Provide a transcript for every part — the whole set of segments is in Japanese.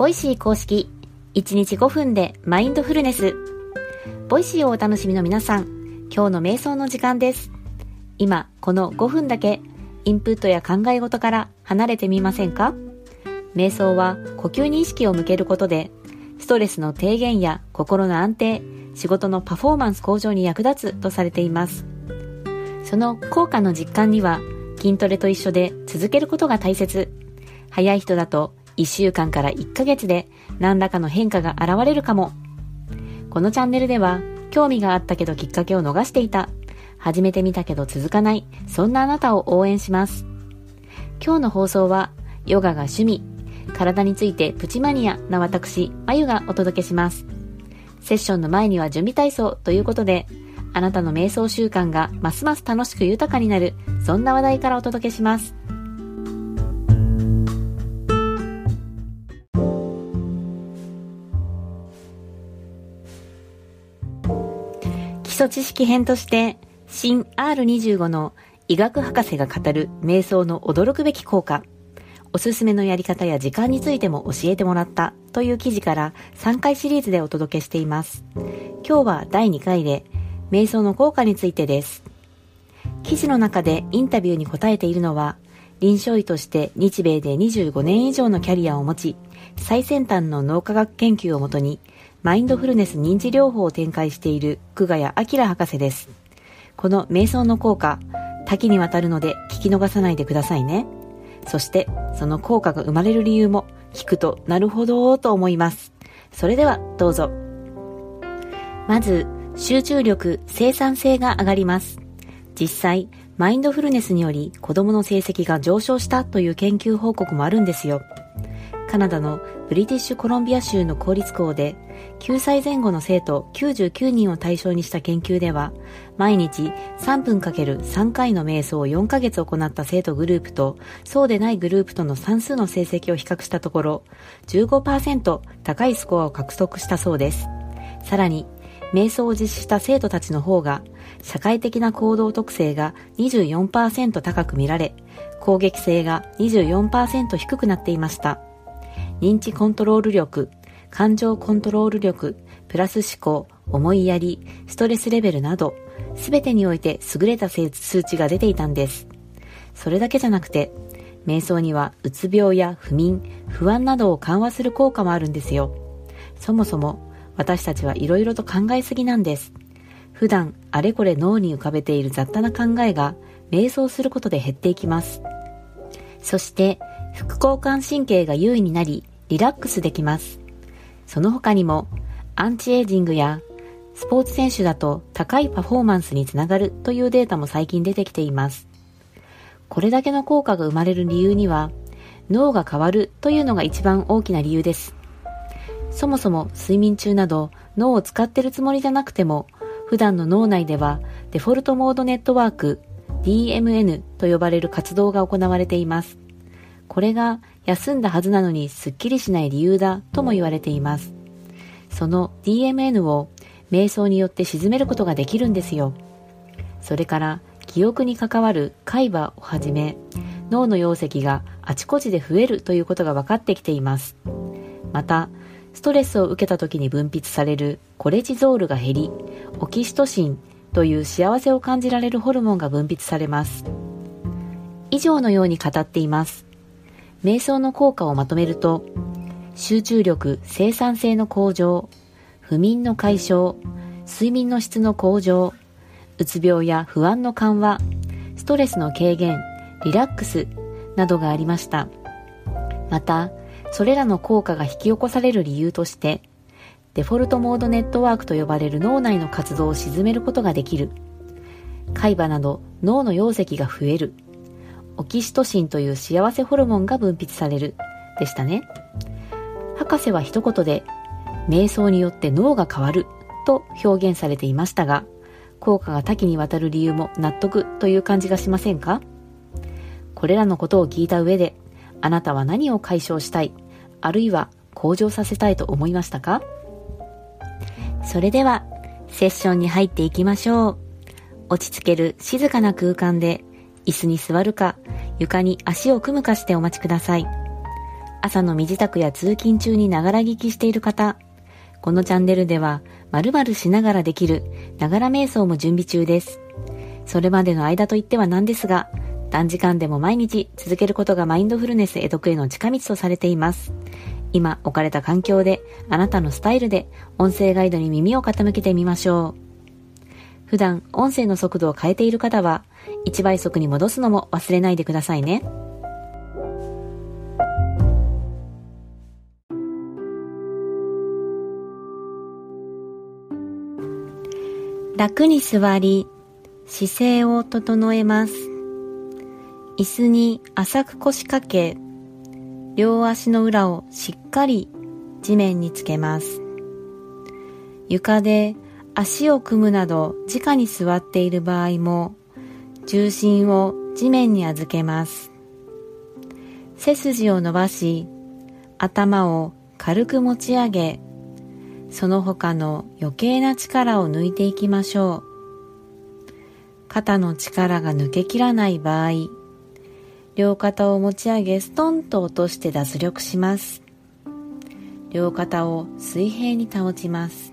Voicy 公式1日5分でマインドフルネス。 Voicy をお楽しみの皆さん、今日の瞑想の時間です。今、この5分だけインプットや考え事から離れてみませんか？瞑想は呼吸に意識を向けることで、ストレスの低減や心の安定、仕事のパフォーマンス向上に役立つとされています。その効果の実感には、筋トレと一緒で続けることが大切。早い人だと1週間から1ヶ月で何らかの変化が現れるかも。このチャンネルでは興味があったけどきっかけを逃していた。始めてみたけど続かない。そんなあなたを応援します。今日の放送はヨガが趣味、体についてプチマニアな私、まゆがお届けします。セッションの前には準備体操ということで、あなたの瞑想習慣がますます楽しく豊かになる、そんな話題からお届けします。礎知識編として、新 R25 の医学博士が語る瞑想の驚くべき効果、おすすめのやり方や時間についても教えてもらったという記事から3回シリーズでお届けしています。今日は第2回で、瞑想の効果についてです。記事の中でインタビューに答えているのは、臨床医として日米で25年以上のキャリアを持ち、最先端の脳科学研究をもとにマインドフルネス認知療法を展開している久我谷明博士です。この瞑想の効果、多岐にわたるので聞き逃さないでくださいね。そして、その効果が生まれる理由も聞くとなるほどと思います。それではどうぞ。まず、集中力、生産性が上がります。実際、マインドフルネスにより子供の成績が上昇したという研究報告もあるんですよ。カナダのブリティッシュコロンビア州の公立校で9歳前後の生徒99人を対象にした研究では毎日3分かける3回の瞑想を4ヶ月行った生徒グループとそうでないグループとの算数の成績を比較したところ15%高いスコアを獲得したそうです。さらに瞑想を実施した生徒たちの方が社会的な行動特性が24%高く見られ攻撃性が24%低くなっていました。認知コントロール力、感情コントロール力、プラス思考、思いやり、ストレスレベルなど、すべてにおいて優れた数値が出ていたんです。それだけじゃなくて、瞑想にはうつ病や不眠、不安などを緩和する効果もあるんですよ。そもそも私たちはいろいろと考えすぎなんです。普段あれこれ脳に浮かべている雑多な考えが瞑想することで減っていきます。そして副交感神経が優位になりリラックスできます。その他にも、アンチエイジングやスポーツ選手だと高いパフォーマンスにつながるというデータも最近出てきています。これだけの効果が生まれる理由には、脳が変わるというのが一番大きな理由です。そもそも睡眠中など脳を使ってるつもりじゃなくても、普段の脳内ではデフォルトモードネットワーク DMN と呼ばれる活動が行われています。これが休んだはずなのにすっきりしない理由だとも言われています。その DMN を瞑想によって沈めることができるんですよ。それから記憶に関わる海馬をはじめ脳の容積があちこちで増えるということが分かってきています。また、ストレスを受けた時に分泌されるコレチゾールが減り、オキシトシンという幸せを感じられるホルモンが分泌されます。以上のように語っています。瞑想の効果をまとめると、集中力、生産性の向上、不眠の解消、睡眠の質の向上、うつ病や不安の緩和、ストレスの軽減、リラックスなどがありました。また、それらの効果が引き起こされる理由として、デフォルトモードネットワークと呼ばれる脳内の活動を鎮めることができる。海馬など脳の容積が増える。オキシトシンという幸せホルモンが分泌されるでしたね。博士は一言で、瞑想によって脳が変わると表現されていましたが、効果が多岐にわたる理由も納得という感じがしませんか？これらのことを聞いた上で、あなたは何を解消したい、あるいは向上させたいと思いましたか？それでは、セッションに入っていきましょう。落ち着ける静かな空間で、椅子に座るか、床に足を組むかしてお待ちください。朝の身支度や通勤中にながら聞きしている方、このチャンネルでは、〇〇しながらできる、ながら瞑想も準備中です。それまでの間といってはなんですが、短時間でも毎日続けることがマインドフルネス得得への近道とされています。今置かれた環境で、あなたのスタイルで、音声ガイドに耳を傾けてみましょう。普段、音声の速度を変えている方は、1倍速に戻すのも忘れないでくださいね。楽に座り、姿勢を整えます。椅子に浅く腰掛け、両足の裏をしっかり地面につけます。床で足を組むなど直に座っている場合も重心を地面に預けます。背筋を伸ばし頭を軽く持ち上げその他の余計な力を抜いていきましょう。肩の力が抜けきらない場合、両肩を持ち上げストンと落として脱力します。両肩を水平に保ちます。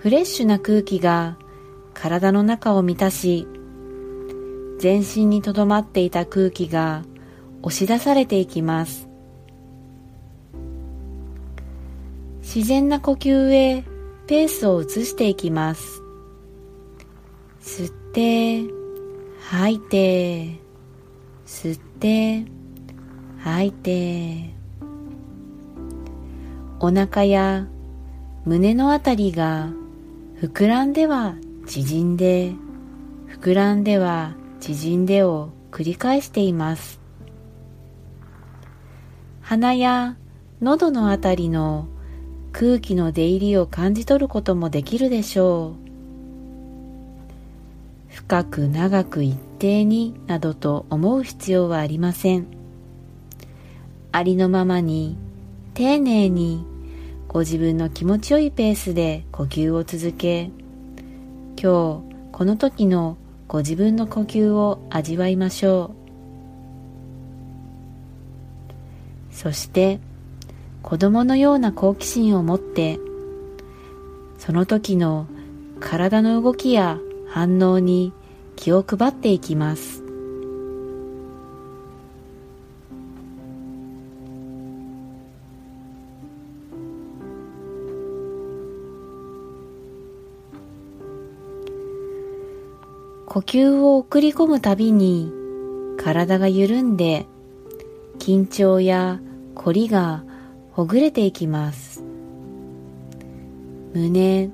フレッシュな空気が体の中を満たし全身にとどまっていた空気が押し出されていきます。自然な呼吸へペースを移していきます。吸って吐いて吸って吐いて。お腹や胸のあたりが膨らんでは縮んで膨らんでは縮んでを繰り返しています。鼻や喉のあたりの空気の出入りを感じ取ることもできるでしょう。深く長く一定になどと思う必要はありません。ありのままに丁寧にご自分の気持ちよいペースで呼吸を続け今日この時のご自分の呼吸を味わいましょう。そして子供のような好奇心を持ってその時の体の動きや反応に気を配っていきます。呼吸を送り込むたびに体が緩んで緊張や凝りがほぐれていきます。胸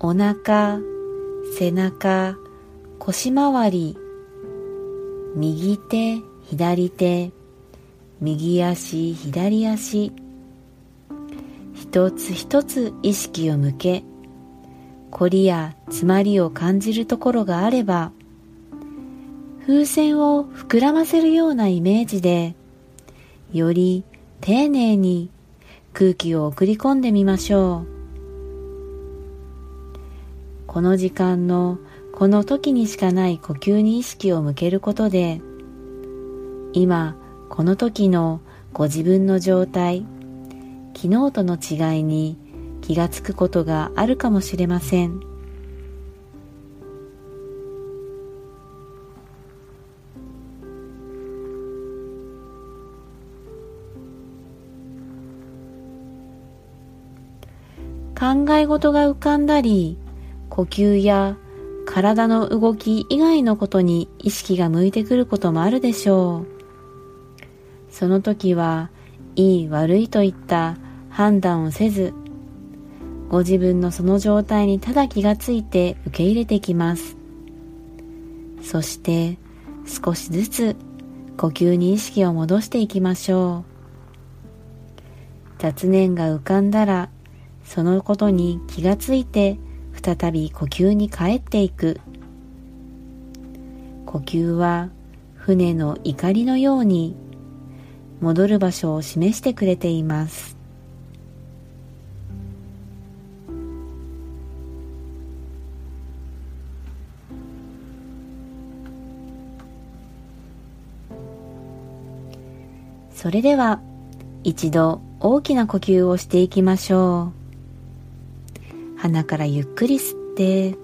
お腹背中腰回り右手左手右足左足。一つ一つ意識を向け凝りや詰まりを感じるところがあれば風船を膨らませるようなイメージでより丁寧に空気を送り込んでみましょう。この時間のこの時にしかない呼吸に意識を向けることで今この時のご自分の状態昨日との違いに気がつくことがあるかもしれません。考え事が浮かんだり、呼吸や体の動き以外のことに意識が向いてくることもあるでしょう。その時は、いい悪いといった判断をせず、ご自分のその状態にただ気がついて受け入れてきます。そして少しずつ呼吸に意識を戻していきましょう。雑念が浮かんだらそのことに気がついて再び呼吸に帰っていく。呼吸は船の怒りのように戻る場所を示してくれています。それでは一度大きな呼吸をしていきましょう。鼻からゆっくり吸って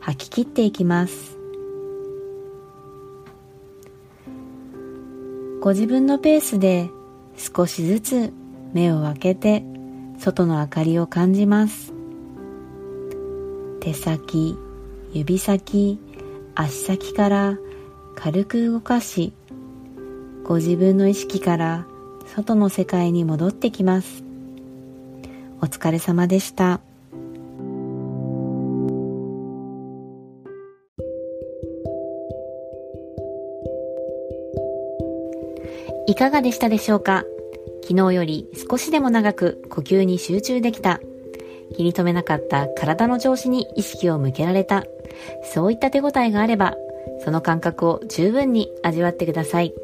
吐き切っていきます。ご自分のペースで少しずつ目を開けて外の明かりを感じます。手先指先足先から軽く動かしご自分の意識から外の世界に戻ってきます。お疲れ様でした。いかがでしたでしょうか？昨日より少しでも長く呼吸に集中できた。気に留めなかった体の調子に意識を向けられた。そういった手応えがあればその感覚を十分に味わってください。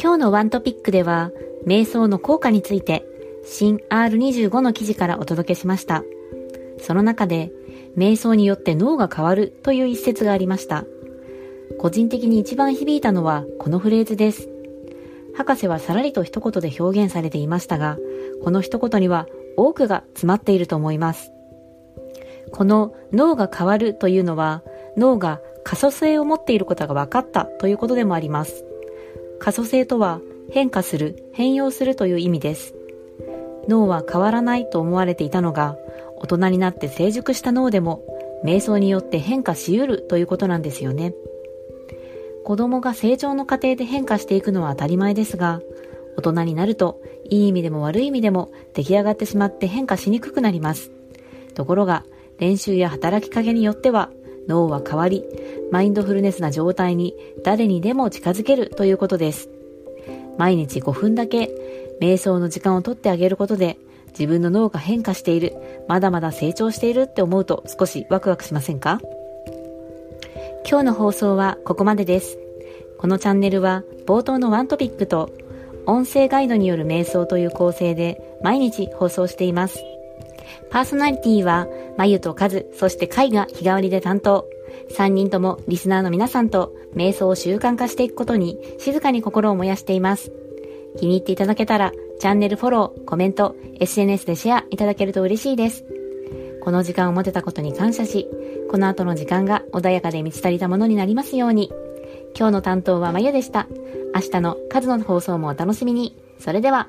今日のワントピックでは、瞑想の効果について、新 R25 の記事からお届けしました。その中で、瞑想によって脳が変わるという一節がありました。個人的に一番響いたのはこのフレーズです。博士はさらりと一言で表現されていましたが、この一言には多くが詰まっていると思います。この脳が変わるというのは、脳が可塑性を持っていることが分かったということでもあります。可塑性とは変化する、変容するという意味です。脳は変わらないと思われていたのが、大人になって成熟した脳でも、瞑想によって変化しうるということなんですよね。子供が成長の過程で変化していくのは当たり前ですが、大人になると、いい意味でも悪い意味でも出来上がってしまって変化しにくくなります。ところが、練習や働きかけによっては、脳は変わり、マインドフルネスな状態に誰にでも近づけるということです。毎日5分だけ瞑想の時間をとってあげることで自分の脳が変化している、まだまだ成長しているって思うと少しワクワクしませんか？今日の放送はここまでです。このチャンネルは冒頭のワントピックと音声ガイドによる瞑想という構成で毎日放送しています。パーソナリティは、まゆとかず、そしてかいが日替わりで担当。3人ともリスナーの皆さんと瞑想を習慣化していくことに静かに心を燃やしています。気に入っていただけたら、チャンネルフォロー、コメント、SNS でシェアいただけると嬉しいです。この時間を持てたことに感謝し、この後の時間が穏やかで満ち足りたものになりますように。今日の担当はまゆでした。明日の数の放送もお楽しみに。それでは。